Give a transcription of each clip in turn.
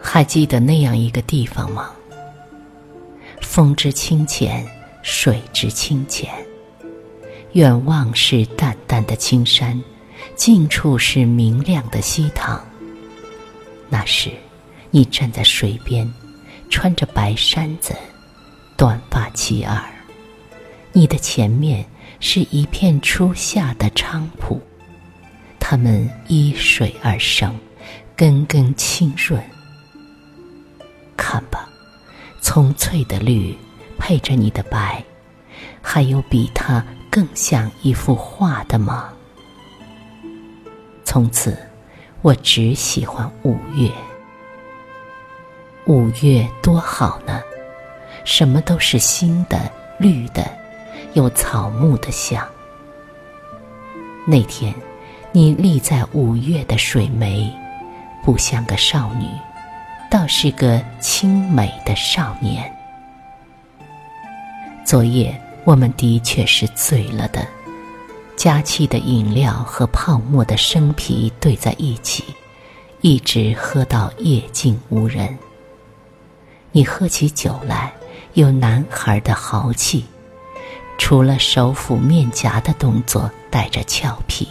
还记得那样一个地方吗？风之清浅，水之清浅。远望是淡淡的青山，近处是明亮的溪塘。那时，你站在水边，穿着白衫子，短发齐耳。你的前面是一片初夏的菖蒲，它们依水而生，根根清润。看吧，葱翠的绿配着你的白，还有比它更像一幅画的吗？从此。我只喜欢五月，五月多好呢，什么都是新的、绿的，有草木的香。那天，你立在五月的水湄，不像个少女，倒是个清美的少年。昨夜，我们的确是醉了的。加气的饮料和泡沫的生啤兑在一起，一直喝到夜静无人。你喝起酒来有男孩的豪气，除了手抚面颊的动作带着俏皮。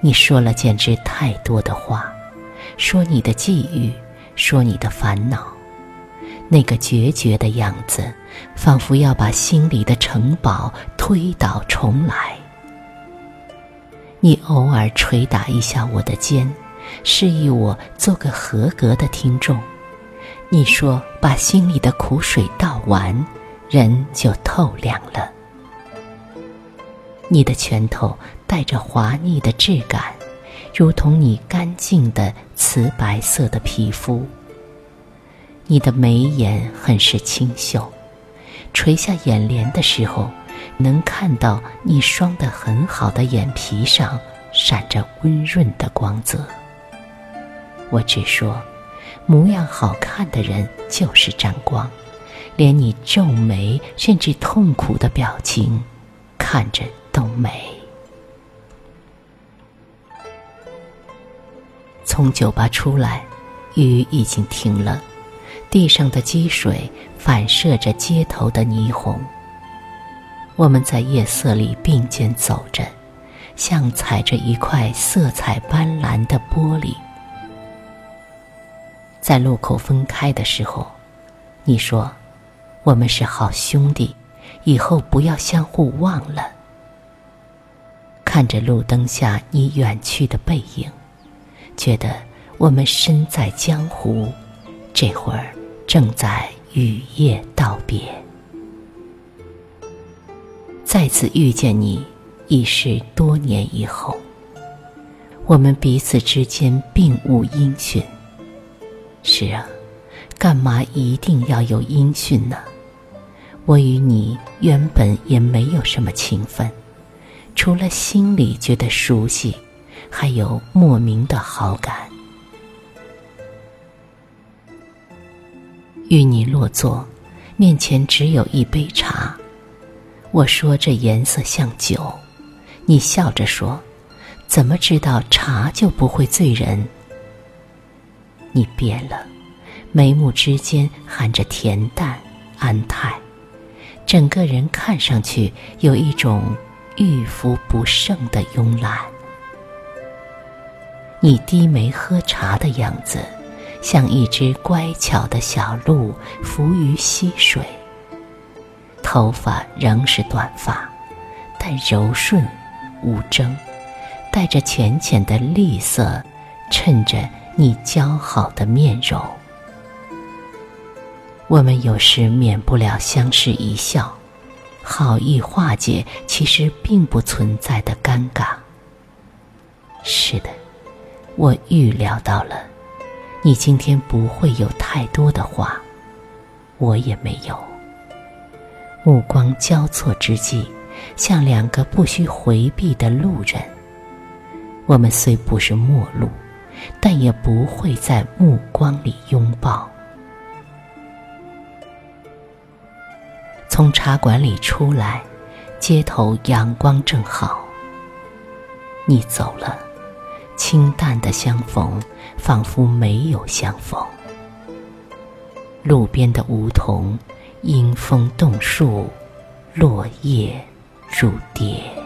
你说了简直太多的话，说你的际遇，说你的烦恼，那个决绝的样子，仿佛要把心里的城堡推倒重来。你偶尔捶打一下我的肩，示意我做个合格的听众。你说把心里的苦水倒完，人就透亮了。你的拳头带着滑腻的质感，如同你干净的瓷白色的皮肤。你的眉眼很是清秀，垂下眼帘的时候。能看到你双得很好的眼皮上闪着温润的光泽。我只说，模样好看的人就是沾光，连你皱眉甚至痛苦的表情，看着都美。从酒吧出来，雨已经停了，地上的积水反射着街头的霓虹。我们在夜色里并肩走着，像踩着一块色彩斑斓的玻璃。在路口分开的时候，你说：“我们是好兄弟，以后不要相互忘了。”看着路灯下你远去的背影，觉得我们身在江湖，这会儿正在雨夜道别。再次遇见你，已是多年以后。我们彼此之间并无音讯。是啊，干嘛一定要有音讯呢？我与你原本也没有什么情分，除了心里觉得熟悉，还有莫名的好感。与你落座，面前只有一杯茶。我说这颜色像酒，你笑着说：“怎么知道茶就不会醉人？”你变了，眉目之间含着恬淡安泰，整个人看上去有一种欲浮不胜的慵懒。你低眉喝茶的样子，像一只乖巧的小鹿浮于溪水。头发仍是短发，但柔顺无争，带着浅浅的绿色，衬着你姣好的面容。我们有时免不了相视一笑，好意化解其实并不存在的尴尬。是的，我预料到了，你今天不会有太多的话，我也没有。目光交错之际，像两个不需回避的路人。我们虽不是陌路，但也不会在目光里拥抱。从茶馆里出来，街头阳光正好。你走了，清淡的相逢，仿佛没有相逢。路边的梧桐，迎风动树，落叶如蝶。